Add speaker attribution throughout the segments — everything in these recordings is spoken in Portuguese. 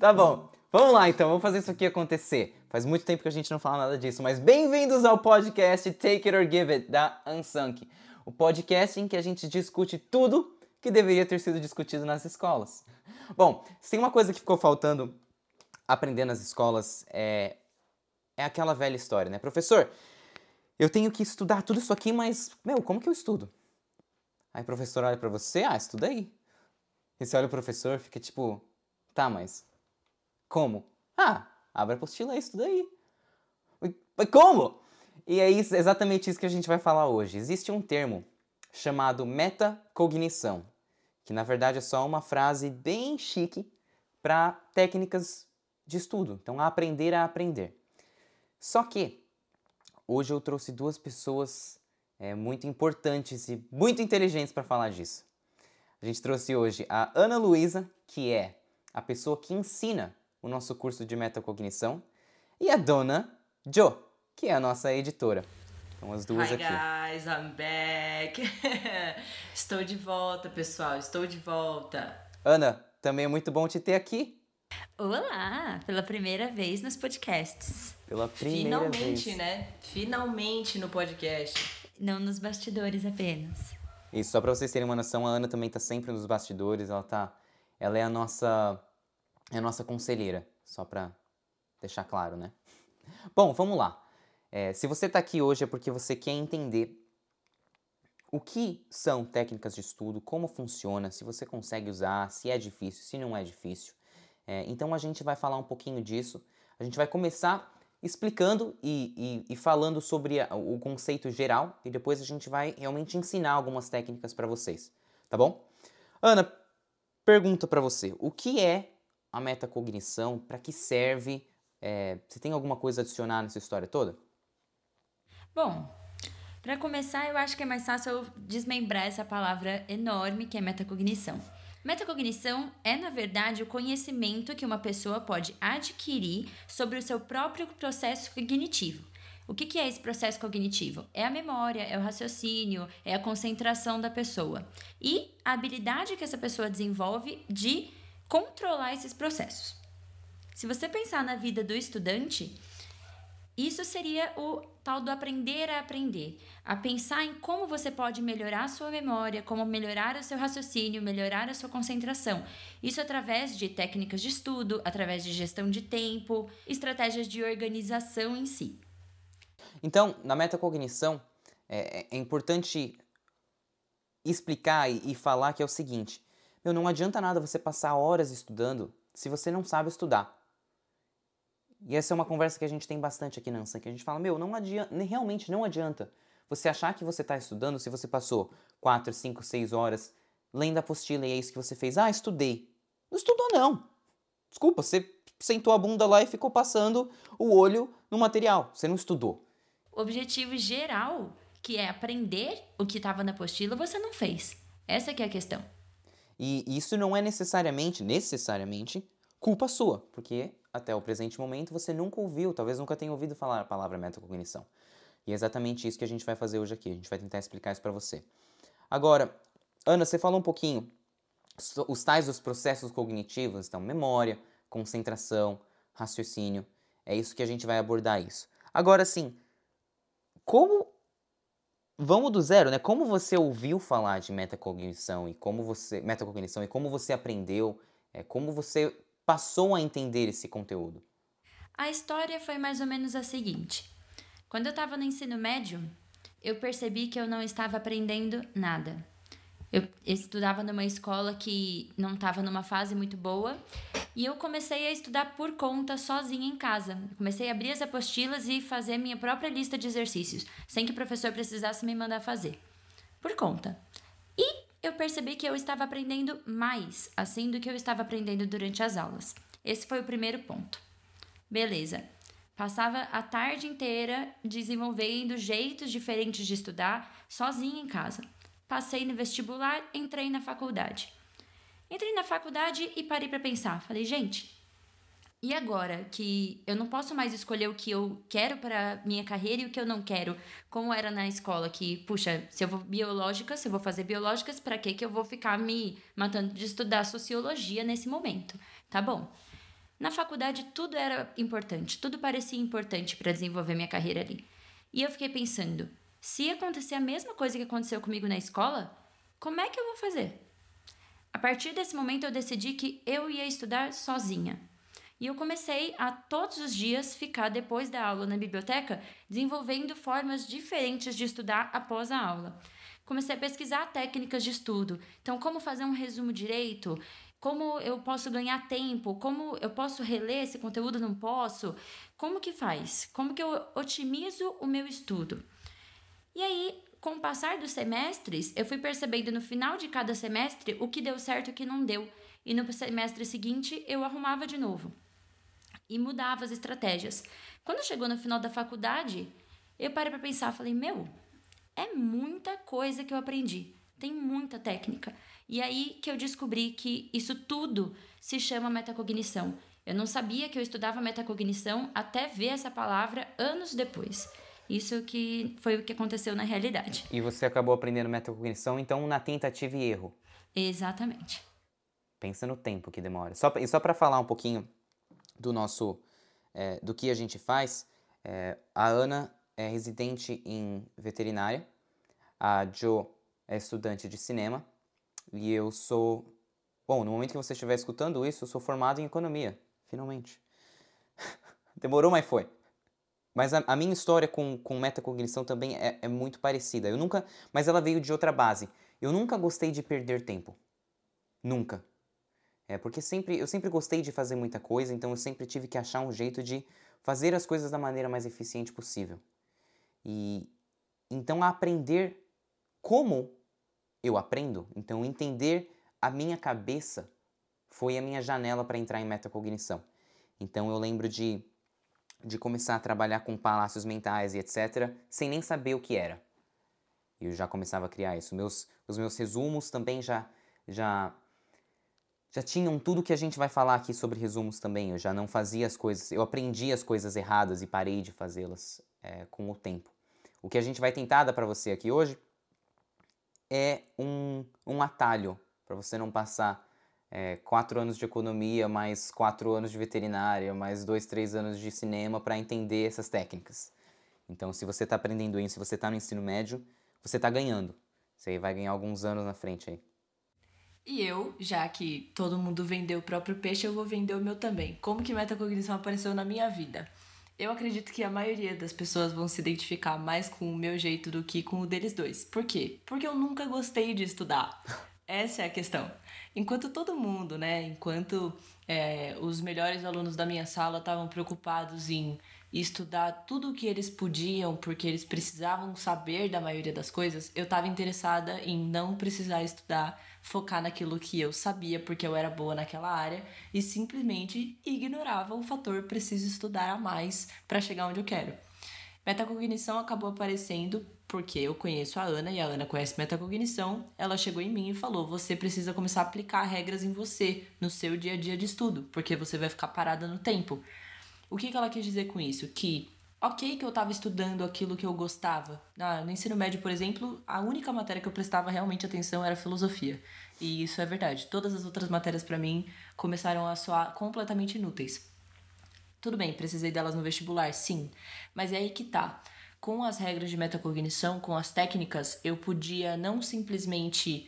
Speaker 1: Tá bom. Vamos lá então, vamos fazer isso aqui acontecer. Faz muito tempo que a gente não fala nada disso, mas bem-vindos ao podcast Take It or Give It da Unsunk. O podcast em que a gente discute tudo que deveria ter sido discutido nas escolas. Bom, se tem uma coisa que ficou faltando aprender nas escolas, é, é aquela velha história, né? Professor, eu tenho que estudar tudo isso aqui, mas, meu, como que eu estudo? Aí o professor olha pra você, ah, estuda aí. E você olha o professor, fica tipo, tá, mas como? Ah, abre a apostila e estuda aí. Mas como? E é isso, exatamente isso que a gente vai falar hoje. Existe um termo chamado metacognição, que na verdade é só uma frase bem chique para técnicas de estudo. Então, aprender a aprender. Só que hoje eu trouxe duas pessoas é, muito importantes e muito inteligentes para falar disso. A gente trouxe hoje a Ana Luísa, que é a pessoa que ensina o nosso curso de metacognição, e a dona Jo, que é a nossa editora. Então as duas
Speaker 2: Hi
Speaker 1: aqui.
Speaker 2: guys, I'm back. estou de volta, pessoal. Estou de volta.
Speaker 1: Ana, também é muito bom te ter aqui.
Speaker 3: Olá, pela primeira vez nos podcasts.
Speaker 1: Pela primeira
Speaker 2: Finalmente,
Speaker 1: vez.
Speaker 2: né? Finalmente no podcast.
Speaker 3: Não nos bastidores apenas.
Speaker 1: Isso, só pra vocês terem uma noção, a Ana também tá sempre nos bastidores, ela tá. Ela é a nossa. É a nossa conselheira, só pra deixar claro, né? Bom, vamos lá. É, se você tá aqui hoje é porque você quer entender o que são técnicas de estudo, como funciona, se você consegue usar, se é difícil, se não é difícil. É, então a gente vai falar um pouquinho disso. A gente vai começar explicando e, e, e falando sobre a- o conceito geral e depois a gente vai realmente ensinar algumas técnicas para vocês, tá bom? Ana, pergunta para você: o que é a metacognição? Para que serve? É, você tem alguma coisa a adicionar nessa história toda?
Speaker 3: Bom, para começar, eu acho que é mais fácil eu desmembrar essa palavra enorme que é metacognição. Metacognição é, na verdade, o conhecimento que uma pessoa pode adquirir sobre o seu próprio processo cognitivo. O que, que é esse processo cognitivo? É a memória, é o raciocínio, é a concentração da pessoa. E a habilidade que essa pessoa desenvolve de controlar esses processos. Se você pensar na vida do estudante, isso seria o tal do aprender a aprender, a pensar em como você pode melhorar a sua memória, como melhorar o seu raciocínio, melhorar a sua concentração. Isso através de técnicas de estudo, através de gestão de tempo, estratégias de organização em si.
Speaker 1: Então, na metacognição, é, é importante explicar e falar que é o seguinte: meu, não adianta nada você passar horas estudando se você não sabe estudar. E essa é uma conversa que a gente tem bastante aqui na Ansan, que a gente fala, meu, não adianta, realmente não adianta você achar que você está estudando se você passou 4, 5, 6 horas lendo a apostila e é isso que você fez. Ah, estudei. Não estudou não. Desculpa, você sentou a bunda lá e ficou passando o olho no material. Você não estudou.
Speaker 3: O objetivo geral, que é aprender o que estava na apostila, você não fez. Essa é a questão.
Speaker 1: E isso não é necessariamente, necessariamente, culpa sua, porque até o presente momento você nunca ouviu, talvez nunca tenha ouvido falar a palavra metacognição. E é exatamente isso que a gente vai fazer hoje aqui, a gente vai tentar explicar isso para você. Agora, Ana, você falou um pouquinho os tais dos processos cognitivos, então memória, concentração, raciocínio, é isso que a gente vai abordar isso. Agora sim, como Vamos do zero, né? Como você ouviu falar de metacognição e como você metacognição e como você aprendeu, é, como você passou a entender esse conteúdo?
Speaker 3: A história foi mais ou menos a seguinte: quando eu estava no ensino médio, eu percebi que eu não estava aprendendo nada. Eu estudava numa escola que não estava numa fase muito boa e eu comecei a estudar por conta, sozinha em casa. Comecei a abrir as apostilas e fazer minha própria lista de exercícios, sem que o professor precisasse me mandar fazer. Por conta. E eu percebi que eu estava aprendendo mais assim do que eu estava aprendendo durante as aulas. Esse foi o primeiro ponto. Beleza. Passava a tarde inteira desenvolvendo jeitos diferentes de estudar, sozinha em casa. Passei no vestibular, entrei na faculdade. Entrei na faculdade e parei para pensar. Falei, gente, e agora que eu não posso mais escolher o que eu quero para minha carreira e o que eu não quero, como era na escola que, puxa, se eu vou biológica, se eu vou fazer biológicas, para que que eu vou ficar me matando de estudar sociologia nesse momento? Tá bom. Na faculdade tudo era importante, tudo parecia importante para desenvolver minha carreira ali. E eu fiquei pensando, se acontecer a mesma coisa que aconteceu comigo na escola, como é que eu vou fazer? A partir desse momento eu decidi que eu ia estudar sozinha. E eu comecei a todos os dias ficar depois da aula na biblioteca desenvolvendo formas diferentes de estudar após a aula. Comecei a pesquisar técnicas de estudo. Então, como fazer um resumo direito? Como eu posso ganhar tempo? Como eu posso reler esse conteúdo? Não posso? Como que faz? Como que eu otimizo o meu estudo? E aí, com o passar dos semestres, eu fui percebendo no final de cada semestre o que deu certo e o que não deu. E no semestre seguinte, eu arrumava de novo e mudava as estratégias. Quando chegou no final da faculdade, eu parei para pensar, falei: "Meu, é muita coisa que eu aprendi. Tem muita técnica". E aí que eu descobri que isso tudo se chama metacognição. Eu não sabia que eu estudava metacognição até ver essa palavra anos depois. Isso que foi o que aconteceu na realidade.
Speaker 1: E você acabou aprendendo metacognição, então, na tentativa e erro.
Speaker 3: Exatamente.
Speaker 1: Pensa no tempo que demora. Só, e só para falar um pouquinho do nosso é, do que a gente faz. É, a Ana é residente em veterinária, a Jo é estudante de cinema e eu sou. Bom, no momento que você estiver escutando isso, eu sou formado em economia, finalmente. Demorou, mas foi. Mas a, a, minha história com, com metacognição também é, é muito parecida. Eu nunca. Mas ela veio de outra base. Eu nunca gostei de perder tempo. Nunca. É, porque sempre, eu sempre gostei de fazer muita coisa, então eu sempre tive que achar um jeito de fazer as coisas da maneira mais eficiente possível. E então aprender como eu aprendo, então entender a minha cabeça foi a minha janela para entrar em metacognição. Então eu lembro de, de começar a trabalhar com palácios mentais e etc, sem nem saber o que era. E eu já começava a criar isso. Meus, os meus resumos também já, já já tinham tudo que a gente vai falar aqui sobre resumos também. Eu já não fazia as coisas, eu aprendi as coisas erradas e parei de fazê-las é, com o tempo. O que a gente vai tentar dar para você aqui hoje é um, um atalho para você não passar é, quatro anos de economia, mais quatro anos de veterinária, mais dois, três anos de cinema para entender essas técnicas. Então, se você está aprendendo isso, se você está no ensino médio, você está ganhando. Você vai ganhar alguns anos na frente aí.
Speaker 2: E eu, já que todo mundo vendeu o próprio peixe, eu vou vender o meu também. Como que metacognição apareceu na minha vida? Eu acredito que a maioria das pessoas vão se identificar mais com o meu jeito do que com o deles dois. Por quê? Porque eu nunca gostei de estudar. Essa é a questão. Enquanto todo mundo, né? Enquanto é, os melhores alunos da minha sala estavam preocupados em estudar tudo o que eles podiam, porque eles precisavam saber da maioria das coisas, eu estava interessada em não precisar estudar focar naquilo que eu sabia porque eu era boa naquela área e simplesmente ignorava o fator preciso estudar a mais para chegar onde eu quero. Metacognição acabou aparecendo porque eu conheço a Ana e a Ana conhece metacognição. Ela chegou em mim e falou: "Você precisa começar a aplicar regras em você, no seu dia a dia de estudo, porque você vai ficar parada no tempo". O que, que ela quis dizer com isso? Que ok que eu estava estudando aquilo que eu gostava. Ah, no ensino médio, por exemplo, a única matéria que eu prestava realmente atenção era filosofia. E isso é verdade. Todas as outras matérias para mim começaram a soar completamente inúteis. Tudo bem, precisei delas no vestibular, sim. Mas é aí que tá. Com as regras de metacognição, com as técnicas, eu podia não simplesmente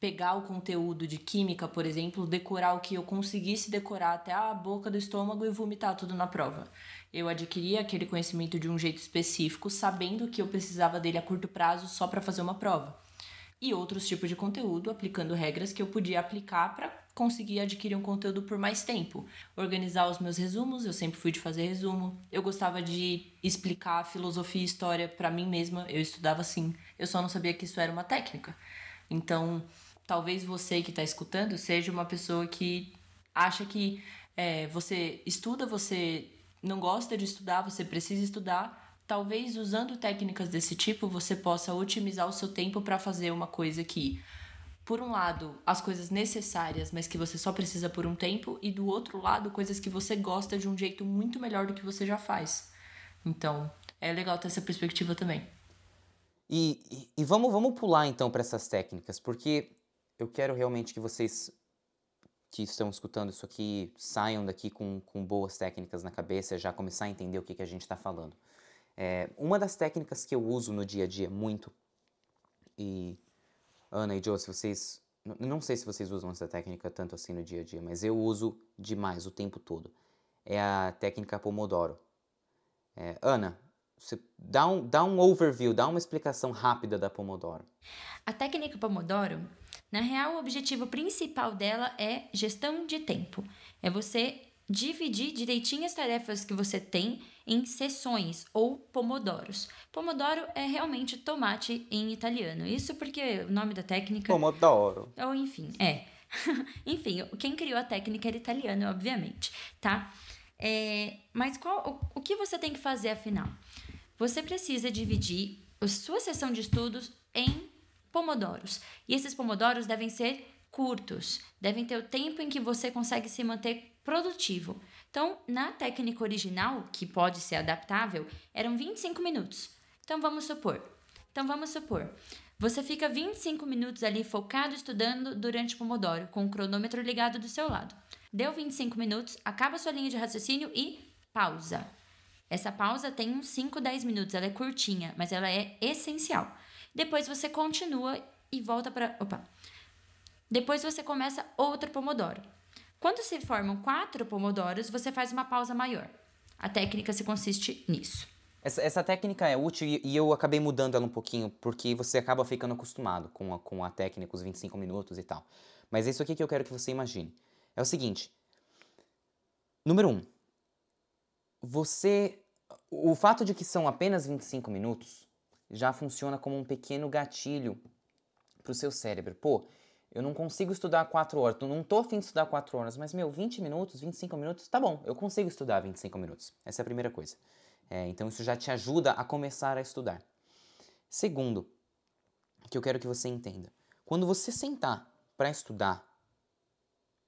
Speaker 2: pegar o conteúdo de química, por exemplo, decorar o que eu conseguisse decorar até a boca do estômago e vomitar tudo na prova. Eu adquiria aquele conhecimento de um jeito específico, sabendo que eu precisava dele a curto prazo só para fazer uma prova. E outros tipos de conteúdo, aplicando regras que eu podia aplicar para conseguir adquirir um conteúdo por mais tempo. Organizar os meus resumos, eu sempre fui de fazer resumo. Eu gostava de explicar filosofia e história para mim mesma, eu estudava assim. Eu só não sabia que isso era uma técnica. Então, talvez você que está escutando seja uma pessoa que acha que é, você estuda, você não gosta de estudar, você precisa estudar. Talvez usando técnicas desse tipo você possa otimizar o seu tempo para fazer uma coisa que, por um lado, as coisas necessárias, mas que você só precisa por um tempo, e do outro lado, coisas que você gosta de um jeito muito melhor do que você já faz. Então, é legal ter essa perspectiva também.
Speaker 1: E, e, e vamos, vamos pular então para essas técnicas, porque eu quero realmente que vocês que estão escutando isso aqui saiam daqui com, com boas técnicas na cabeça, já começar a entender o que, que a gente está falando. É, uma das técnicas que eu uso no dia a dia muito, e Ana e Joe, se vocês. Não sei se vocês usam essa técnica tanto assim no dia a dia, mas eu uso demais o tempo todo. É a técnica Pomodoro. É, Ana, você dá um, dá um overview, dá uma explicação rápida da Pomodoro.
Speaker 3: A técnica Pomodoro, na real, o objetivo principal dela é gestão de tempo. É você dividir direitinho as tarefas que você tem em sessões ou pomodoros. Pomodoro é realmente tomate em italiano. Isso porque o nome da técnica.
Speaker 1: Pomodoro.
Speaker 3: Ou enfim, é. enfim, quem criou a técnica era italiano, obviamente, tá? É, mas qual, o, o que você tem que fazer afinal? Você precisa dividir a sua sessão de estudos em pomodoros. E esses pomodoros devem ser curtos, devem ter o tempo em que você consegue se manter produtivo. Então, na técnica original, que pode ser adaptável, eram 25 minutos. Então, vamos supor. Então, vamos supor. Você fica 25 minutos ali focado estudando durante o Pomodoro, com o cronômetro ligado do seu lado. Deu 25 minutos, acaba sua linha de raciocínio e pausa. Essa pausa tem uns 5, 10 minutos, ela é curtinha, mas ela é essencial. Depois você continua e volta para. Opa! Depois você começa outro Pomodoro. Quando se formam quatro Pomodoros, você faz uma pausa maior. A técnica se consiste nisso.
Speaker 1: Essa, essa técnica é útil e, eu acabei mudando ela um pouquinho, porque você acaba ficando acostumado com a, com a técnica, os 25 minutos e tal. Mas é isso aqui que eu quero que você imagine. É o seguinte. Número um, você. O fato de que são apenas 25 minutos já funciona como um pequeno gatilho para o seu cérebro. Pô, eu não consigo estudar 4 horas, eu não tô afim de estudar 4 horas, mas meu, 20 minutos, 25 minutos, tá bom, eu consigo estudar 25 minutos. Essa é a primeira coisa. É, então isso já te ajuda a começar a estudar. Segundo, que eu quero que você entenda: quando você sentar para estudar,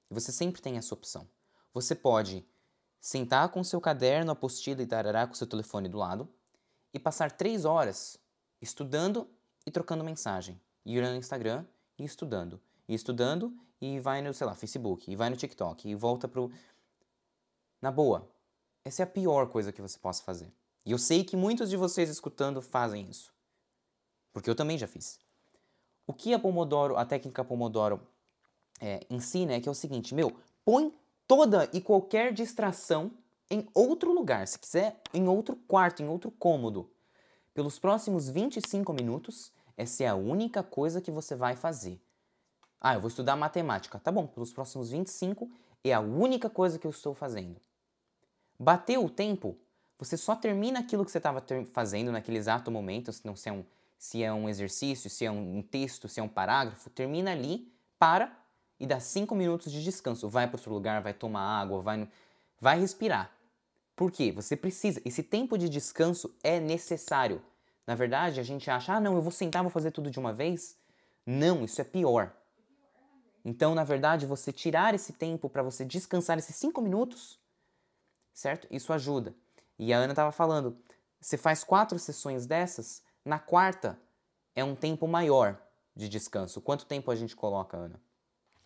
Speaker 1: você sempre tem essa opção. Você pode sentar com seu caderno, apostila e tarará com seu telefone do lado e passar três horas estudando e trocando mensagem, e ir no Instagram e estudando, estudando e vai no, sei lá, Facebook, e vai no TikTok e volta pro na boa. Essa é a pior coisa que você possa fazer. E eu sei que muitos de vocês escutando fazem isso. Porque eu também já fiz. O que a Pomodoro, a técnica Pomodoro é, ensina é que é o seguinte, meu, põe toda e qualquer distração em outro lugar, se quiser, em outro quarto, em outro cômodo. Pelos próximos 25 minutos, essa é a única coisa que você vai fazer. Ah, eu vou estudar matemática. Tá bom, pelos próximos 25 é a única coisa que eu estou fazendo. Bateu o tempo, você só termina aquilo que você estava fazendo naquele exato momento, se, não, se, é um, se é um exercício, se é um texto, se é um parágrafo, termina ali, para e dá cinco minutos de descanso. Vai para outro lugar, vai tomar água, vai, vai respirar. Por quê? Você precisa. Esse tempo de descanso é necessário. Na verdade, a gente acha, ah, não, eu vou sentar, vou fazer tudo de uma vez. Não, isso é pior. Então, na verdade, você tirar esse tempo para você descansar esses cinco minutos, certo? Isso ajuda. E a Ana estava falando, você faz quatro sessões dessas, na quarta é um tempo maior de descanso. Quanto tempo a gente coloca, Ana?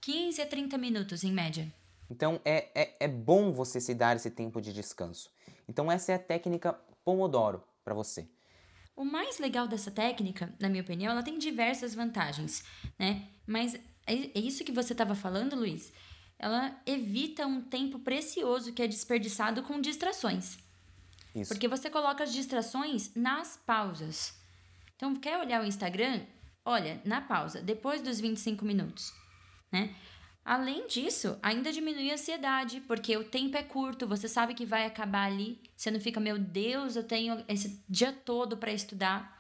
Speaker 3: 15 a 30 minutos, em média.
Speaker 1: Então é, é, é bom você se dar esse tempo de descanso. Então essa é a técnica Pomodoro para você.
Speaker 3: O mais legal dessa técnica, na minha opinião, ela tem diversas vantagens, né? Mas é, é isso que você estava falando, Luiz. Ela evita um tempo precioso que é desperdiçado com distrações. Isso. Porque você coloca as distrações nas pausas. Então, quer olhar o Instagram? Olha, na pausa, depois dos 25 minutos né? Além disso, ainda diminui a ansiedade, porque o tempo é curto, você sabe que vai acabar ali, você não fica, meu Deus, eu tenho esse dia todo para estudar.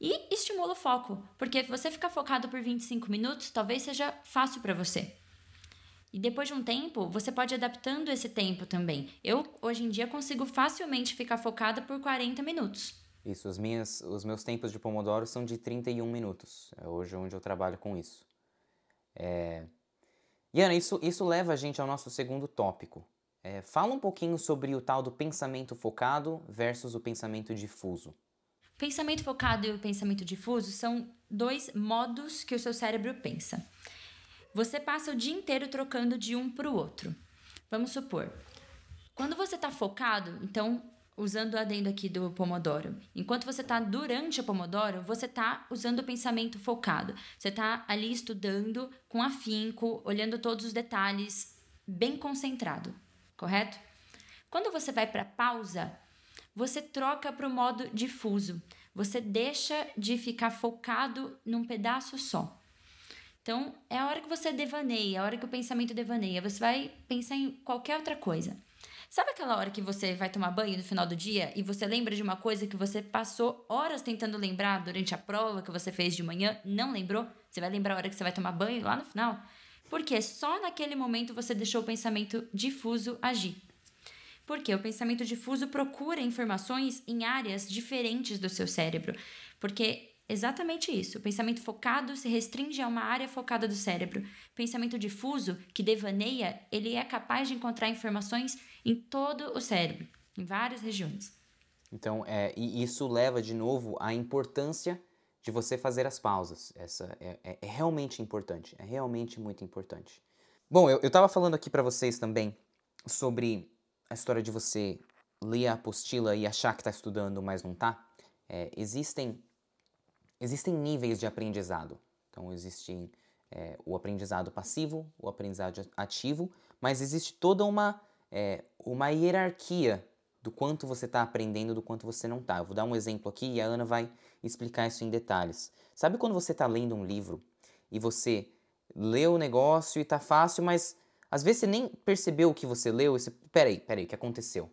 Speaker 3: E estimula o foco, porque você ficar focado por 25 minutos talvez seja fácil para você. E depois de um tempo, você pode ir adaptando esse tempo também. Eu, hoje em dia, consigo facilmente ficar focada por 40 minutos.
Speaker 1: Isso, os, minhas, os meus tempos de Pomodoro são de 31 minutos. É hoje onde eu trabalho com isso. É... E isso, isso leva a gente ao nosso segundo tópico. É, fala um pouquinho sobre o tal do pensamento focado versus o pensamento difuso.
Speaker 3: Pensamento focado e o pensamento difuso são dois modos que o seu cérebro pensa. Você passa o dia inteiro trocando de um para o outro. Vamos supor, quando você está focado, então usando o adendo aqui do Pomodoro. Enquanto você está durante o Pomodoro, você está usando o pensamento focado. Você está ali estudando com afinco, olhando todos os detalhes, bem concentrado, correto? Quando você vai para pausa, você troca para o modo difuso. Você deixa de ficar focado num pedaço só. Então, é a hora que você devaneia, é a hora que o pensamento devaneia. Você vai pensar em qualquer outra coisa. Sabe aquela hora que você vai tomar banho no final do dia e você lembra de uma coisa que você passou horas tentando lembrar durante a prova que você fez de manhã, não lembrou? Você vai lembrar a hora que você vai tomar banho lá no final? Porque só naquele momento você deixou o pensamento difuso agir. Porque o pensamento difuso procura informações em áreas diferentes do seu cérebro. Porque exatamente isso. O pensamento focado se restringe a uma área focada do cérebro. O pensamento difuso, que devaneia, ele é capaz de encontrar informações em todo o cérebro, em várias regiões.
Speaker 1: Então, é, e isso leva de novo à importância de você fazer as pausas. Essa é, é, é realmente importante, é realmente muito importante. Bom, eu estava falando aqui para vocês também sobre a história de você ler a apostila e achar que está estudando, mas não está. É, existem Existem níveis de aprendizado. Então, existe é, o aprendizado passivo, o aprendizado ativo, mas existe toda uma, é, uma hierarquia do quanto você está aprendendo, do quanto você não está. Eu vou dar um exemplo aqui e a Ana vai explicar isso em detalhes. Sabe quando você está lendo um livro e você lê o negócio e está fácil, mas às vezes você nem percebeu o que você leu e você. Peraí, peraí, o que aconteceu?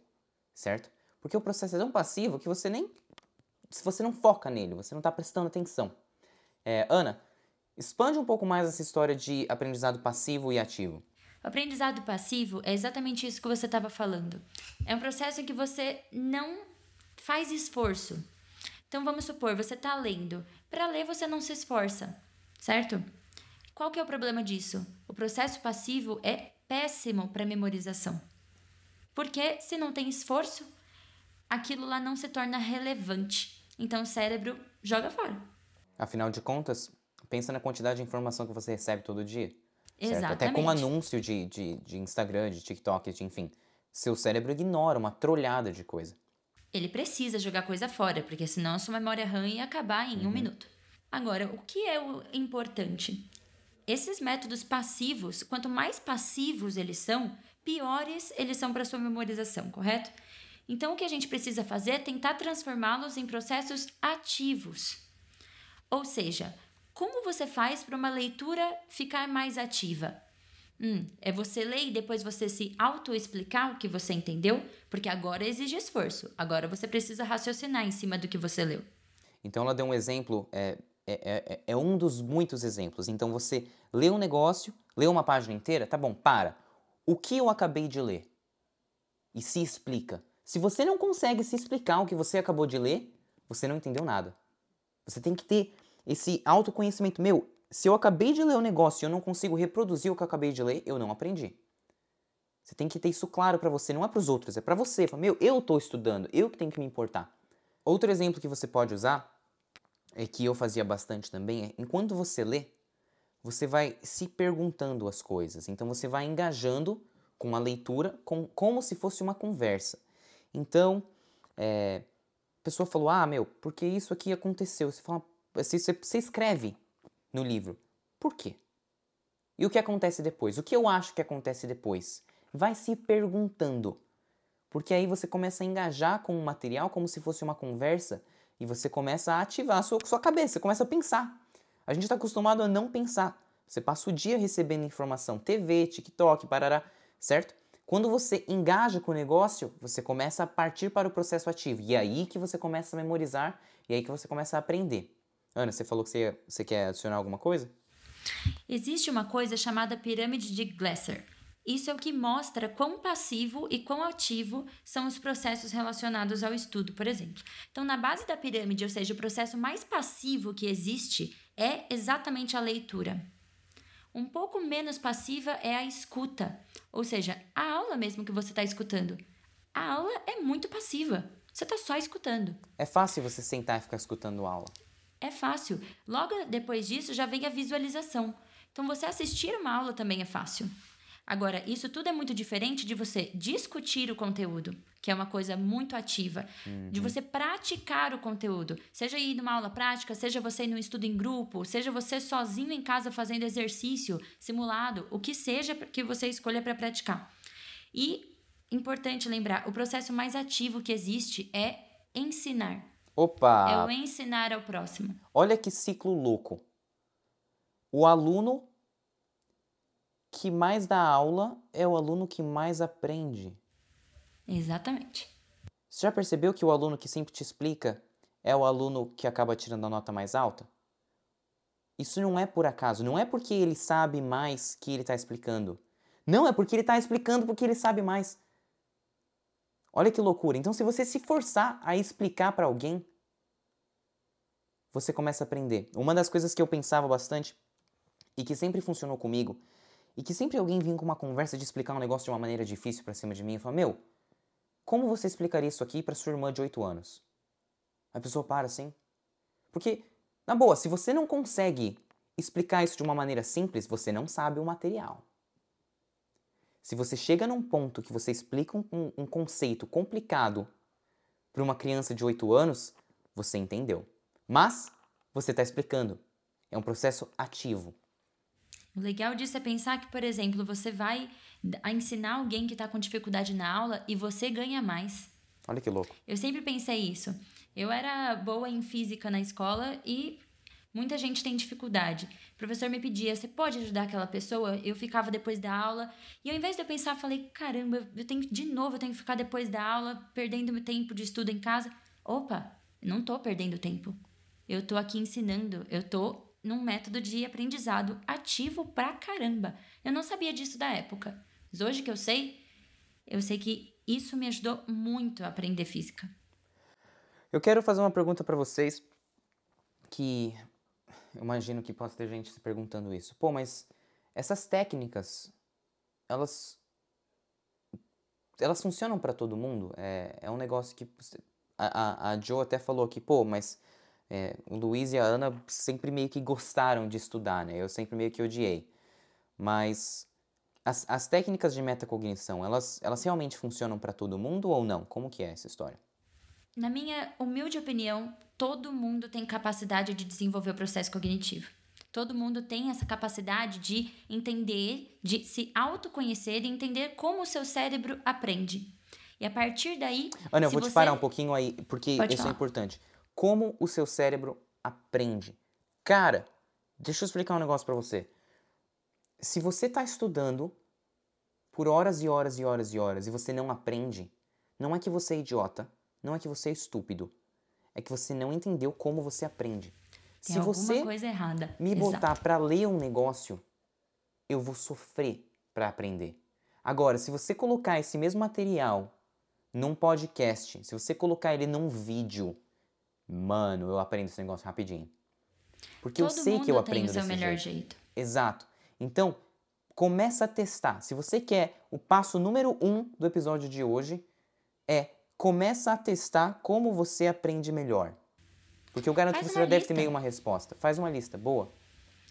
Speaker 1: Certo? Porque o processo é tão passivo que você nem se você não foca nele, você não está prestando atenção. É, Ana, expande um pouco mais essa história de aprendizado passivo e ativo.
Speaker 3: O aprendizado passivo é exatamente isso que você estava falando. É um processo em que você não faz esforço. Então vamos supor, você está lendo. Para ler você não se esforça, certo? Qual que é o problema disso? O processo passivo é péssimo para memorização. Porque se não tem esforço, aquilo lá não se torna relevante. Então o cérebro joga fora.
Speaker 1: Afinal de contas, pensa na quantidade de informação que você recebe todo dia.
Speaker 3: Exatamente.
Speaker 1: Até com anúncio de, de, de Instagram, de TikTok, de, enfim. Seu cérebro ignora uma trolhada de coisa.
Speaker 3: Ele precisa jogar coisa fora, porque senão a sua memória RAM ia acabar em uhum. um minuto. Agora, o que é o importante? Esses métodos passivos, quanto mais passivos eles são, piores eles são para sua memorização, correto? Então, o que a gente precisa fazer é tentar transformá-los em processos ativos. Ou seja, como você faz para uma leitura ficar mais ativa? Hum, é você ler e depois você se auto-explicar o que você entendeu, porque agora exige esforço. Agora você precisa raciocinar em cima do que você leu.
Speaker 1: Então ela deu um exemplo, é, é, é, é um dos muitos exemplos. Então você lê um negócio, lê uma página inteira, tá bom, para. O que eu acabei de ler? E se explica. Se você não consegue se explicar o que você acabou de ler, você não entendeu nada. Você tem que ter esse autoconhecimento. Meu, se eu acabei de ler o um negócio e eu não consigo reproduzir o que eu acabei de ler, eu não aprendi. Você tem que ter isso claro para você, não é para os outros, é para você. Fala, meu, eu estou estudando, eu que tenho que me importar. Outro exemplo que você pode usar, é que eu fazia bastante também, é enquanto você lê, você vai se perguntando as coisas. Então você vai engajando com a leitura com, como se fosse uma conversa. Então, é, a pessoa falou: Ah, meu, porque isso aqui aconteceu? Você, fala, você, você escreve no livro. Por quê? E o que acontece depois? O que eu acho que acontece depois? Vai se perguntando. Porque aí você começa a engajar com o material como se fosse uma conversa e você começa a ativar a sua, sua cabeça, você começa a pensar. A gente está acostumado a não pensar. Você passa o dia recebendo informação, TV, TikTok, parará, certo? Quando você engaja com o negócio, você começa a partir para o processo ativo. E é aí que você começa a memorizar e é aí que você começa a aprender. Ana, você falou que você, você quer adicionar alguma coisa?
Speaker 3: Existe uma coisa chamada pirâmide de Glasser. Isso é o que mostra quão passivo e quão ativo são os processos relacionados ao estudo, por exemplo. Então, na base da pirâmide, ou seja, o processo mais passivo que existe é exatamente a leitura. Um pouco menos passiva é a escuta, ou seja, a aula mesmo que você está escutando. A aula é muito passiva. Você está só escutando.
Speaker 1: É fácil você sentar e ficar escutando aula.
Speaker 3: É fácil. Logo depois disso já vem a visualização, Então, você assistir uma aula também é fácil. Agora, isso tudo é muito diferente de você discutir o conteúdo, que é uma coisa muito ativa, uhum. de você praticar o conteúdo. Seja ir numa aula prática, seja você ir num estudo em grupo, seja você sozinho em casa fazendo exercício, simulado, o que seja que você escolha para praticar. E importante lembrar, o processo mais ativo que existe é ensinar.
Speaker 1: Opa!
Speaker 3: É o ensinar ao próximo.
Speaker 1: Olha que ciclo louco. O aluno que mais dá aula é o aluno que mais aprende.
Speaker 3: Exatamente.
Speaker 1: Você já percebeu que o aluno que sempre te explica é o aluno que acaba tirando a nota mais alta? Isso não é por acaso, não é porque ele sabe mais que ele está explicando. Não, é porque ele está explicando porque ele sabe mais. Olha que loucura. Então, se você se forçar a explicar para alguém, você começa a aprender. Uma das coisas que eu pensava bastante e que sempre funcionou comigo e que sempre alguém vinha com uma conversa de explicar um negócio de uma maneira difícil para cima de mim e fala: Meu, como você explicaria isso aqui para sua irmã de 8 anos? A pessoa para assim. Porque, na boa, se você não consegue explicar isso de uma maneira simples, você não sabe o material. Se você chega num ponto que você explica um, um conceito complicado para uma criança de 8 anos, você entendeu. Mas você está explicando. É um processo ativo.
Speaker 3: O legal disso é pensar que, por exemplo, você vai ensinar alguém que está com dificuldade na aula e você ganha mais.
Speaker 1: Olha que louco.
Speaker 3: Eu sempre pensei isso. Eu era boa em física na escola e muita gente tem dificuldade. O professor me pedia, você pode ajudar aquela pessoa? Eu ficava depois da aula e ao invés de eu pensar, falei, caramba, eu tenho de novo, eu tenho que ficar depois da aula, perdendo meu tempo de estudo em casa. Opa, não tô perdendo tempo. Eu tô aqui ensinando, eu tô num método de aprendizado ativo pra caramba. Eu não sabia disso da época, mas hoje que eu sei, eu sei que isso me ajudou muito a aprender física.
Speaker 1: Eu quero fazer uma pergunta para vocês que eu imagino que possa ter gente se perguntando isso. Pô, mas essas técnicas, elas elas funcionam para todo mundo? É, é um negócio que a, a, a Joe até falou aqui, pô, mas é, o Luiz e a Ana sempre meio que gostaram de estudar, né? Eu sempre meio que odiei. Mas as, as técnicas de metacognição, elas, elas realmente funcionam para todo mundo ou não? Como que é essa história?
Speaker 3: Na minha humilde opinião, todo mundo tem capacidade de desenvolver o processo cognitivo. Todo mundo tem essa capacidade de entender, de se autoconhecer e entender como o seu cérebro aprende. E a partir daí.
Speaker 1: Ana, eu vou você... te parar um pouquinho aí, porque
Speaker 3: Pode
Speaker 1: isso
Speaker 3: falar.
Speaker 1: é importante como o seu cérebro aprende. Cara, deixa eu explicar um negócio para você. Se você está estudando por horas e horas e horas e horas e você não aprende, não é que você é idiota, não é que você é estúpido, é que você não entendeu como você aprende.
Speaker 3: Tem
Speaker 1: Se você
Speaker 3: coisa errada.
Speaker 1: me botar para ler um negócio, eu vou sofrer para aprender. Agora, se você colocar esse mesmo material num podcast, se você colocar ele num vídeo, Mano, eu aprendo esse negócio rapidinho. Porque
Speaker 3: Todo
Speaker 1: eu sei que eu aprendo
Speaker 3: tem o seu
Speaker 1: desse
Speaker 3: melhor
Speaker 1: jeito.
Speaker 3: jeito.
Speaker 1: Exato. Então, começa a testar. Se você quer o passo número um do episódio de hoje, é começa a testar como você aprende melhor. Porque eu garanto
Speaker 3: Faz
Speaker 1: que você já
Speaker 3: lista.
Speaker 1: deve ter meio uma resposta. Faz uma lista, boa.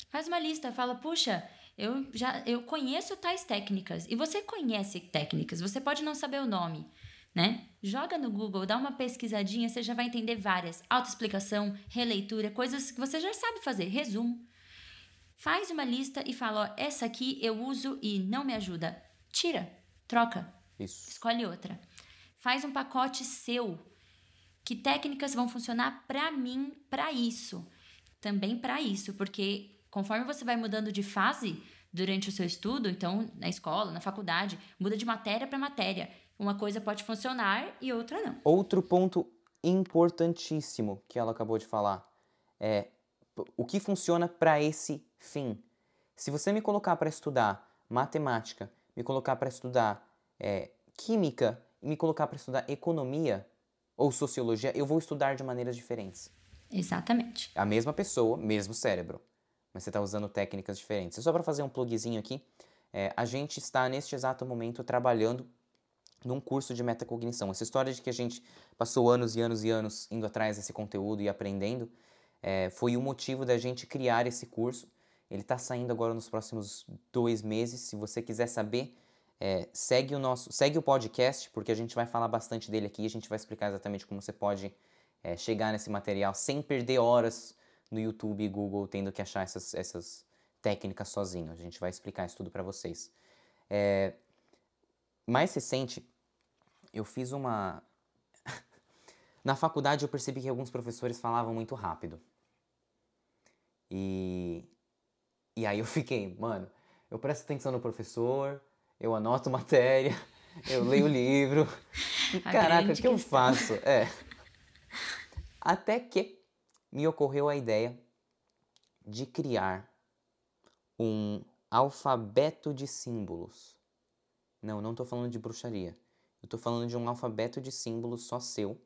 Speaker 3: Faz uma lista, fala, puxa, eu já eu conheço tais técnicas. E você conhece técnicas, você pode não saber o nome né? Joga no Google, dá uma pesquisadinha, você já vai entender várias. Autoexplicação, releitura, coisas que você já sabe fazer, resumo. Faz uma lista e fala, ó, essa aqui eu uso e não me ajuda. Tira, troca.
Speaker 1: Isso.
Speaker 3: Escolhe outra. Faz um pacote seu. Que técnicas vão funcionar para mim, para isso. Também para isso, porque conforme você vai mudando de fase durante o seu estudo, então na escola, na faculdade, muda de matéria para matéria. Uma coisa pode funcionar e outra não.
Speaker 1: Outro ponto importantíssimo que ela acabou de falar é o que funciona para esse fim. Se você me colocar para estudar matemática, me colocar para estudar é, química e me colocar para estudar economia ou sociologia, eu vou estudar de maneiras diferentes.
Speaker 3: Exatamente.
Speaker 1: A mesma pessoa, mesmo cérebro, mas você está usando técnicas diferentes. só para fazer um plugzinho aqui, é, a gente está neste exato momento trabalhando num curso de metacognição. Essa história de que a gente passou anos e anos e anos indo atrás desse conteúdo e aprendendo é, foi o motivo da gente criar esse curso. Ele está saindo agora nos próximos dois meses. Se você quiser saber, é, segue o nosso, segue o podcast, porque a gente vai falar bastante dele aqui. A gente vai explicar exatamente como você pode é, chegar nesse material sem perder horas no YouTube e Google tendo que achar essas, essas técnicas sozinho. A gente vai explicar isso tudo para vocês. É, mais recente, eu fiz uma. Na faculdade eu percebi que alguns professores falavam muito rápido. E, e aí eu fiquei, mano, eu presto atenção no professor, eu anoto matéria, eu leio o livro. Caraca, o que eu faço? É. Até que me ocorreu a ideia de criar um alfabeto de símbolos. Não, não estou falando de bruxaria. Eu estou falando de um alfabeto de símbolos só seu,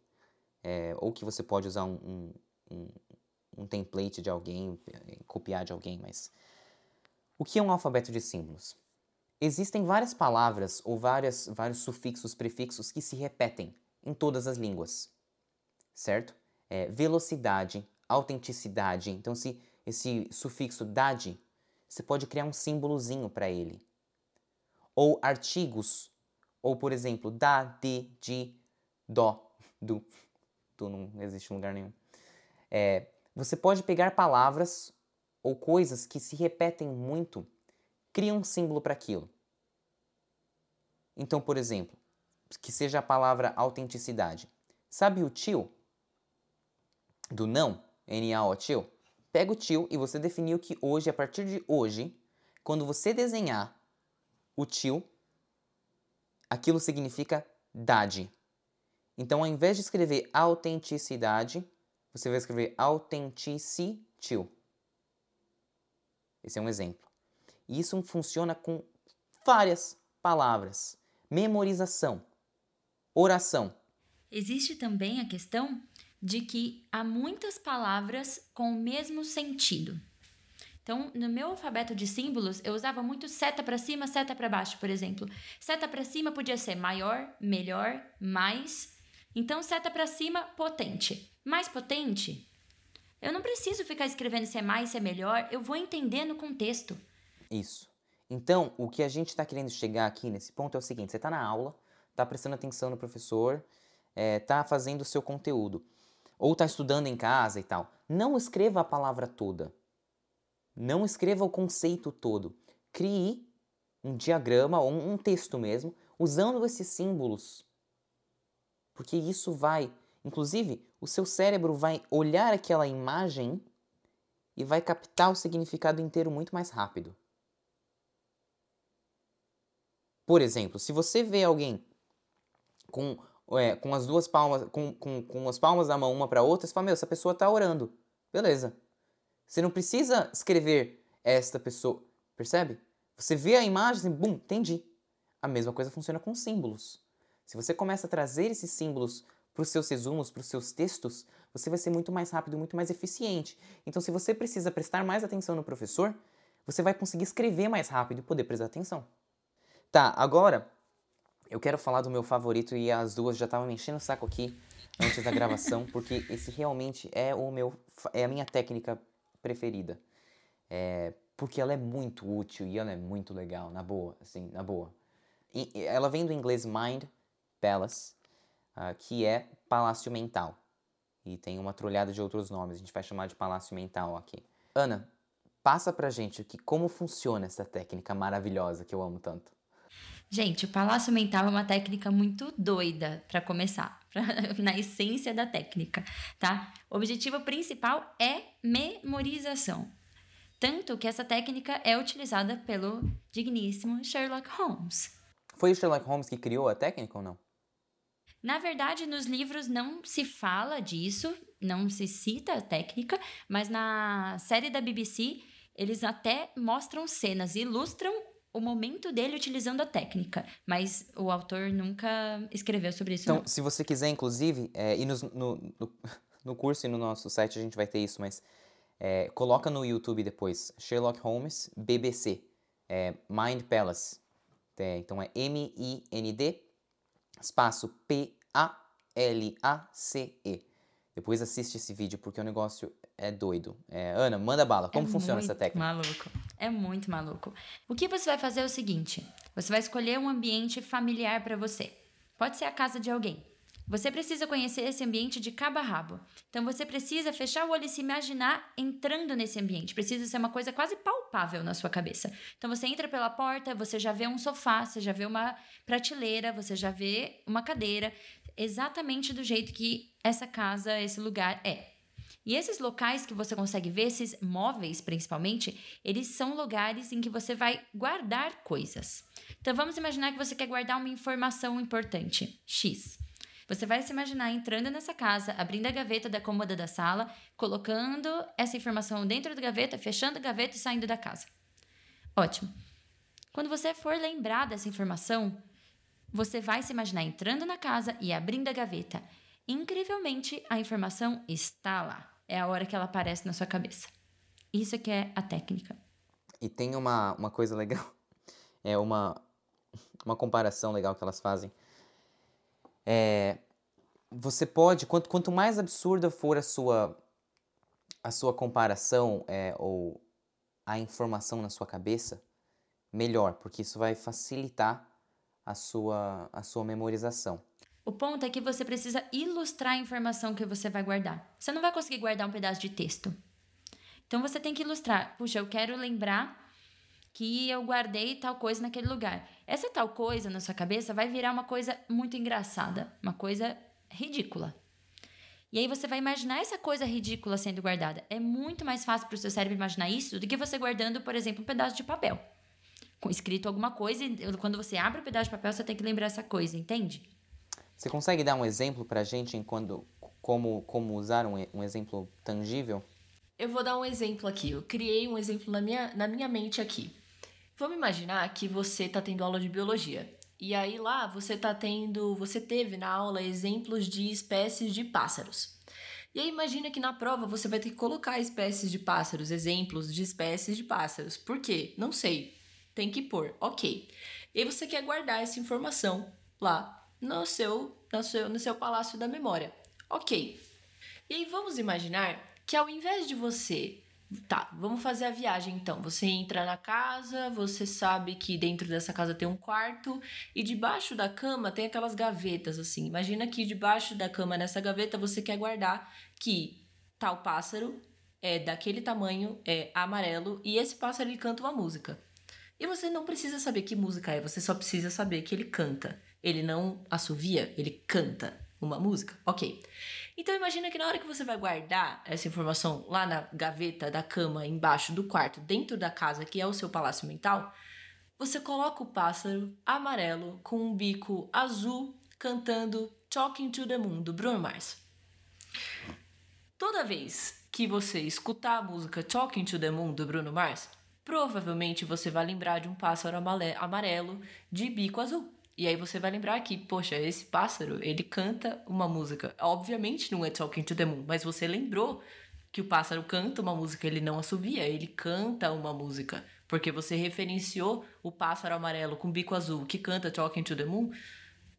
Speaker 1: é, ou que você pode usar um, um, um template de alguém, eh, copiar de alguém, mas. O que é um alfabeto de símbolos? Existem várias palavras ou várias, vários sufixos, prefixos que se repetem em todas as línguas, certo? É, velocidade, autenticidade. Então, se esse sufixo dade, você pode criar um símbolozinho para ele. Ou artigos, ou por exemplo, da, de, de, dó, do. Do não existe em lugar nenhum. É, você pode pegar palavras ou coisas que se repetem muito, cria um símbolo para aquilo. Então, por exemplo, que seja a palavra autenticidade. Sabe o tio? Do não? N-A-O, tio? Pega o tio e você definiu que hoje, a partir de hoje, quando você desenhar o tio, aquilo significa dade. Então, ao invés de escrever autenticidade, você vai escrever authenticity. Esse é um exemplo. E isso funciona com várias palavras. Memorização, oração.
Speaker 3: Existe também a questão de que há muitas palavras com o mesmo sentido. Então, no meu alfabeto de símbolos, eu usava muito seta para cima, seta para baixo, por exemplo. Seta para cima podia ser maior, melhor, mais. Então, seta para cima, potente mais potente, eu não preciso ficar escrevendo se é mais, se é melhor, eu vou entender no contexto.
Speaker 1: Isso. Então, o que a gente está querendo chegar aqui nesse ponto é o seguinte: você está na aula, está prestando atenção no professor, está é, fazendo o seu conteúdo, ou está estudando em casa e tal. Não escreva a palavra toda. Não escreva o conceito todo. Crie um diagrama ou um texto mesmo, usando esses símbolos. Porque isso vai Inclusive, o seu cérebro vai olhar aquela imagem e vai captar o significado inteiro muito mais rápido. Por exemplo, se você vê alguém com, é, com as duas palmas, com, com, com as palmas da mão uma para outra, você fala, meu, essa pessoa está orando. Beleza. Você não precisa escrever esta pessoa, percebe? Você vê a imagem e, bum, entendi. A mesma coisa funciona com símbolos. Se você começa a trazer esses símbolos para os seus resumos, para os seus textos, você vai ser muito mais rápido, muito mais eficiente. Então, se você precisa prestar mais atenção no professor, você vai conseguir escrever mais rápido e poder prestar atenção. Tá, agora eu quero falar do meu favorito e as duas já estavam me enchendo o saco aqui antes da gravação, porque esse realmente é o meu é a minha técnica preferida. É, porque ela é muito útil e ela é muito legal, na boa, assim, na boa. E, ela vem do inglês Mind Palace, uh, que é Palácio Mental. E tem uma trolhada de outros nomes, a gente vai chamar de Palácio Mental aqui. Ana, passa pra gente que, como funciona essa técnica maravilhosa que eu amo tanto.
Speaker 3: Gente, o Palácio Mental é uma técnica muito doida para começar, pra, na essência da técnica, tá? O objetivo principal é memorização. Tanto que essa técnica é utilizada pelo digníssimo Sherlock Holmes.
Speaker 1: Foi o Sherlock Holmes que criou a técnica ou não?
Speaker 3: Na verdade, nos livros não se fala disso, não se cita a técnica, mas na série da BBC eles até mostram cenas e ilustram o momento dele utilizando a técnica, mas o autor nunca escreveu sobre isso.
Speaker 1: Então,
Speaker 3: não.
Speaker 1: se você quiser, inclusive, é, e no, no, no, curso e no nosso site a gente vai ter isso, mas é, coloca no YouTube depois Sherlock Holmes BBC, é, Mind Palace. É, então é M-I-N-D espaço P-A-L-A-C-E. Depois assiste esse vídeo porque o negócio é doido. É, Ana, manda bala. Como é funciona essa técnica?
Speaker 3: Maluco. É muito maluco. O que você vai fazer é o seguinte: você vai escolher um ambiente familiar para você. Pode ser a casa de alguém. Você precisa conhecer esse ambiente de cabo a rabo. Então você precisa fechar o olho e se imaginar entrando nesse ambiente. Precisa ser uma coisa quase palpável na sua cabeça. Então você entra pela porta, você já vê um sofá, você já vê uma prateleira, você já vê uma cadeira, exatamente do jeito que essa casa, esse lugar é. E esses locais que você consegue ver, esses móveis principalmente, eles são lugares em que você vai guardar coisas. Então vamos imaginar que você quer guardar uma informação importante, X. Você vai se imaginar entrando nessa casa, abrindo a gaveta da cômoda da sala, colocando essa informação dentro da gaveta, fechando a gaveta e saindo da casa. Ótimo. Quando você for lembrar dessa informação, você vai se imaginar entrando na casa e abrindo a gaveta. Incrivelmente, a informação está lá. É a hora que ela aparece na sua cabeça. Isso é que é a técnica.
Speaker 1: E tem uma, uma coisa legal, é uma, uma comparação legal que elas fazem é, você pode, quanto, quanto mais absurda for a sua, a sua comparação é, ou a informação na sua cabeça, melhor, porque isso vai facilitar a sua, a sua memorização.
Speaker 3: O ponto é que você precisa ilustrar a informação que você vai guardar. Você não vai conseguir guardar um pedaço de texto. Então você tem que ilustrar. Puxa, eu quero lembrar que eu guardei tal coisa naquele lugar. Essa tal coisa na sua cabeça vai virar uma coisa muito engraçada, uma coisa ridícula. E aí você vai imaginar essa coisa ridícula sendo guardada. É muito mais fácil para o seu cérebro imaginar isso do que você guardando, por exemplo, um pedaço de papel. Com escrito alguma coisa, e quando você abre o pedaço de papel, você tem que lembrar essa coisa, entende?
Speaker 1: Você consegue dar um exemplo para a gente em quando, como, como usar um, um exemplo tangível?
Speaker 2: Eu vou dar um exemplo aqui. Eu criei um exemplo na minha, na minha mente aqui. Vamos imaginar que você está tendo aula de biologia. E aí lá você tá tendo, você teve na aula exemplos de espécies de pássaros. E aí imagina que na prova você vai ter que colocar espécies de pássaros, exemplos de espécies de pássaros. Por quê? Não sei. Tem que pôr. OK. E aí você quer guardar essa informação lá no seu, no seu, no seu palácio da memória. OK. E aí vamos imaginar que ao invés de você Tá, vamos fazer a viagem então. Você entra na casa, você sabe que dentro dessa casa tem um quarto e debaixo da cama tem aquelas gavetas assim. Imagina que debaixo da cama nessa gaveta você quer guardar que tal pássaro é daquele tamanho, é amarelo e esse pássaro ele canta uma música. E você não precisa saber que música é, você só precisa saber que ele canta. Ele não assovia, ele canta uma música. OK. Então imagina que na hora que você vai guardar essa informação lá na gaveta da cama, embaixo do quarto, dentro da casa que é o seu palácio mental, você coloca o pássaro amarelo com um bico azul cantando Talking to the Moon do Bruno Mars. Toda vez que você escutar a música Talking to the Moon do Bruno Mars, provavelmente você vai lembrar de um pássaro amarelo de bico azul. E aí você vai lembrar que, poxa, esse pássaro, ele canta uma música. Obviamente não é Talking to the Moon, mas você lembrou que o pássaro canta uma música, ele não assovia, ele canta uma música. Porque você referenciou o pássaro amarelo com bico azul que canta Talking to the Moon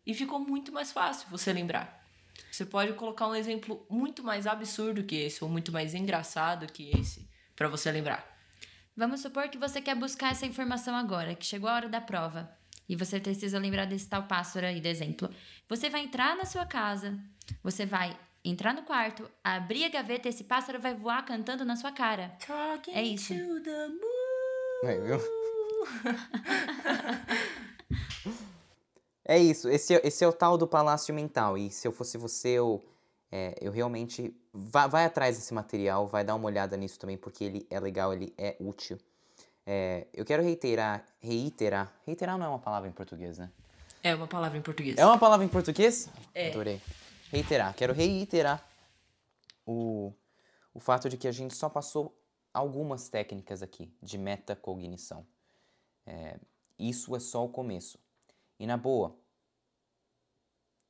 Speaker 2: e ficou muito mais fácil você lembrar. Você pode colocar um exemplo muito mais absurdo que esse, ou muito mais engraçado que esse, para você lembrar.
Speaker 3: Vamos supor que você quer buscar essa informação agora, que chegou a hora da prova e você precisa lembrar desse tal pássaro aí, de exemplo. Você vai entrar na sua casa, você vai entrar no quarto, abrir a gaveta e esse pássaro vai voar cantando na sua cara.
Speaker 2: Talking
Speaker 3: é isso.
Speaker 2: To the moon.
Speaker 1: É, viu? é isso, esse, é, esse é o tal do palácio mental. E se eu fosse você, eu, é, eu realmente. Vai, vai atrás desse material, vai dar uma olhada nisso também, porque ele é legal, ele é útil. É, eu quero reiterar, reiterar. Reiterar não é uma palavra em português, né?
Speaker 2: É uma palavra em português.
Speaker 1: É uma palavra em português?
Speaker 2: É.
Speaker 1: Adorei. Reiterar. Quero reiterar o, o fato de que a gente só passou algumas técnicas aqui de metacognição. É, isso é só o começo. E na boa,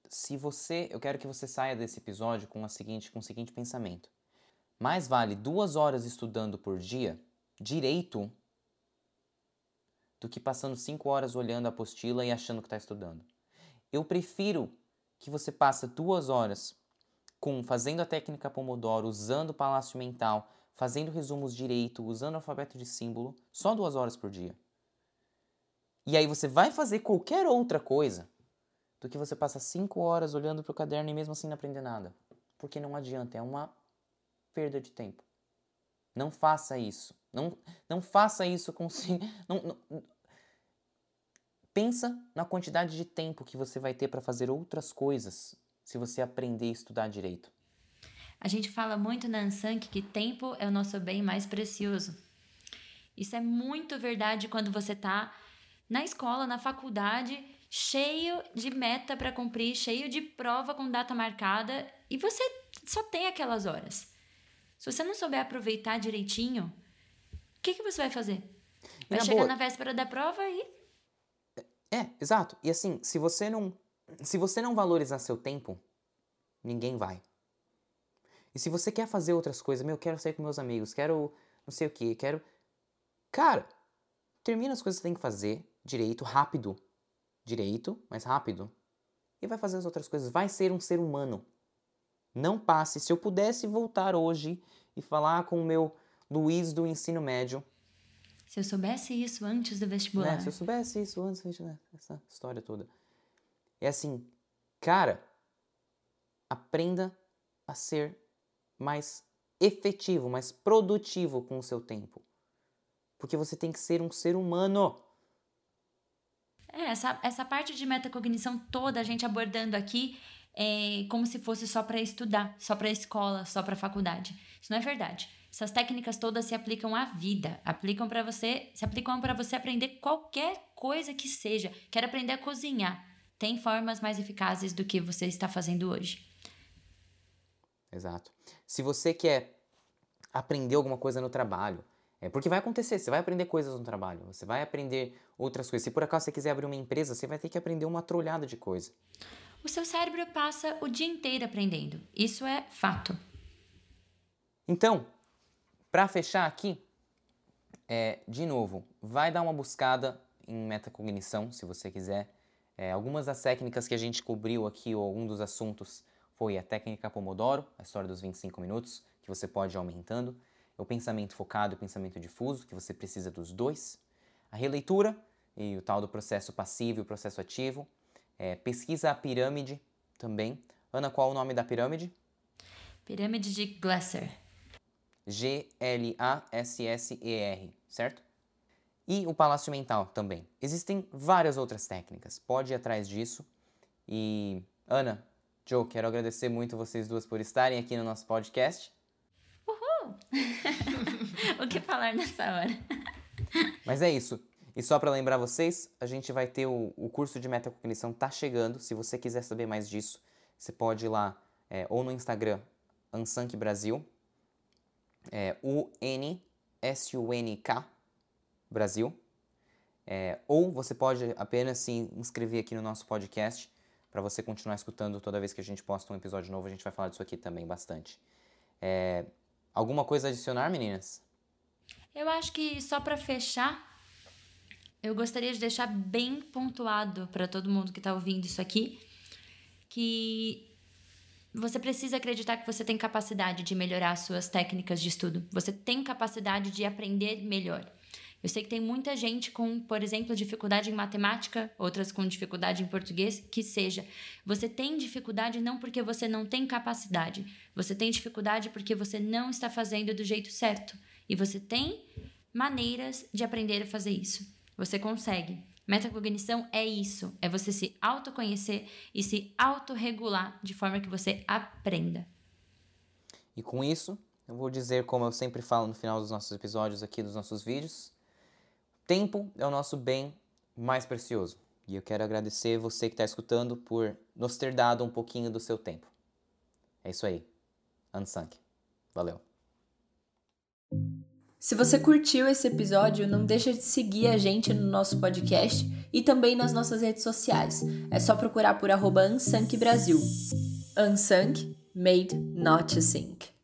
Speaker 1: se você, eu quero que você saia desse episódio com, a seguinte, com o seguinte pensamento: mais vale duas horas estudando por dia direito do que passando cinco horas olhando a apostila e achando que está estudando. Eu prefiro que você passe duas horas com fazendo a técnica Pomodoro, usando o palácio mental fazendo resumos direito, usando alfabeto de símbolo, só duas horas por dia. E aí você vai fazer qualquer outra coisa do que você passa cinco horas olhando para o caderno e mesmo assim não aprender nada. Porque não adianta, é uma perda de tempo. Não faça isso. Não, não faça isso com. Não, não, pensa na quantidade de tempo que você vai ter para fazer outras coisas se você aprender a estudar direito.
Speaker 3: A gente fala muito na Ansank que tempo é o nosso bem mais precioso. Isso é muito verdade quando você está na escola, na faculdade, cheio de meta para cumprir, cheio de prova com data marcada e você só tem aquelas horas. Se você não souber aproveitar direitinho, o que, que você vai fazer? Vai chegar boa. na véspera da prova e.
Speaker 1: É, exato. E assim, se você não. Se você não valorizar seu tempo, ninguém vai. E se você quer fazer outras coisas, meu, quero sair com meus amigos, quero não sei o que, quero. Cara, termina as coisas que você tem que fazer direito, rápido. Direito, mas rápido. E vai fazer as outras coisas. Vai ser um ser humano. Não passe. Se eu pudesse voltar hoje e falar com o meu Luiz do ensino médio.
Speaker 3: Se eu soubesse isso antes do vestibular.
Speaker 1: Né? Se eu soubesse isso antes, né? essa história toda. É assim, cara, aprenda a ser mais efetivo, mais produtivo com o seu tempo. Porque você tem que ser um ser humano.
Speaker 3: É, essa, essa parte de metacognição toda a gente abordando aqui é como se fosse só para estudar, só para escola, só para faculdade. Isso não é verdade. Essas técnicas todas se aplicam à vida, aplicam para você, se aplicam para você aprender qualquer coisa que seja. Quer aprender a cozinhar? Tem formas mais eficazes do que você está fazendo hoje.
Speaker 1: Exato. Se você quer aprender alguma coisa no trabalho, é porque vai acontecer, você vai aprender coisas no trabalho, você vai aprender outras coisas. Se por acaso você quiser abrir uma empresa, você vai ter que aprender uma trolhada de coisa.
Speaker 3: O seu cérebro passa o dia inteiro aprendendo. Isso é fato.
Speaker 1: Então, para fechar aqui, é, de novo, vai dar uma buscada em metacognição, se você quiser. É, algumas das técnicas que a gente cobriu aqui, ou algum dos assuntos, foi a técnica Pomodoro, a história dos 25 minutos, que você pode ir aumentando, o pensamento focado e o pensamento difuso, que você precisa dos dois, a releitura e o tal do processo passivo e o processo ativo, é, pesquisa a pirâmide também. Ana, qual é o nome da pirâmide?
Speaker 3: Pirâmide de Glasser.
Speaker 1: G-L-A-S-S-E-R, certo? E o palácio mental também. Existem várias outras técnicas, pode ir atrás disso. E, Ana, Joe, quero agradecer muito vocês duas por estarem aqui no nosso podcast.
Speaker 3: Uhul! o que falar nessa hora?
Speaker 1: Mas é isso. E só para lembrar vocês, a gente vai ter o, o curso de metacognição tá chegando. Se você quiser saber mais disso, você pode ir lá é, ou no Instagram, Ansank Brasil, é, U-N-S-U-N-K Brasil. É, ou você pode apenas se inscrever aqui no nosso podcast para você continuar escutando toda vez que a gente posta um episódio novo. A gente vai falar disso aqui também bastante. É, alguma coisa a adicionar, meninas?
Speaker 3: Eu acho que só para fechar, eu gostaria de deixar bem pontuado para todo mundo que está ouvindo isso aqui que você precisa acreditar que você tem capacidade de melhorar suas técnicas de estudo. Você tem capacidade de aprender melhor. Eu sei que tem muita gente com, por exemplo, dificuldade em matemática, outras com dificuldade em português, que seja. Você tem dificuldade não porque você não tem capacidade, você tem dificuldade porque você não está fazendo do jeito certo. E você tem maneiras de aprender a fazer isso. Você consegue. Metacognição é isso, é você se autoconhecer e se autorregular de forma que você aprenda.
Speaker 1: E com isso, eu vou dizer como eu sempre falo no final dos nossos episódios aqui dos nossos vídeos, Tempo é o nosso bem mais precioso. E eu quero agradecer você que está escutando por nos ter dado um pouquinho do seu tempo. É isso aí. Unsunk. Valeu.
Speaker 2: Se você curtiu esse episódio, não deixa de seguir a gente no nosso podcast e também nas nossas redes sociais. É só procurar por arroba Unsunk Brasil. Made not to sink.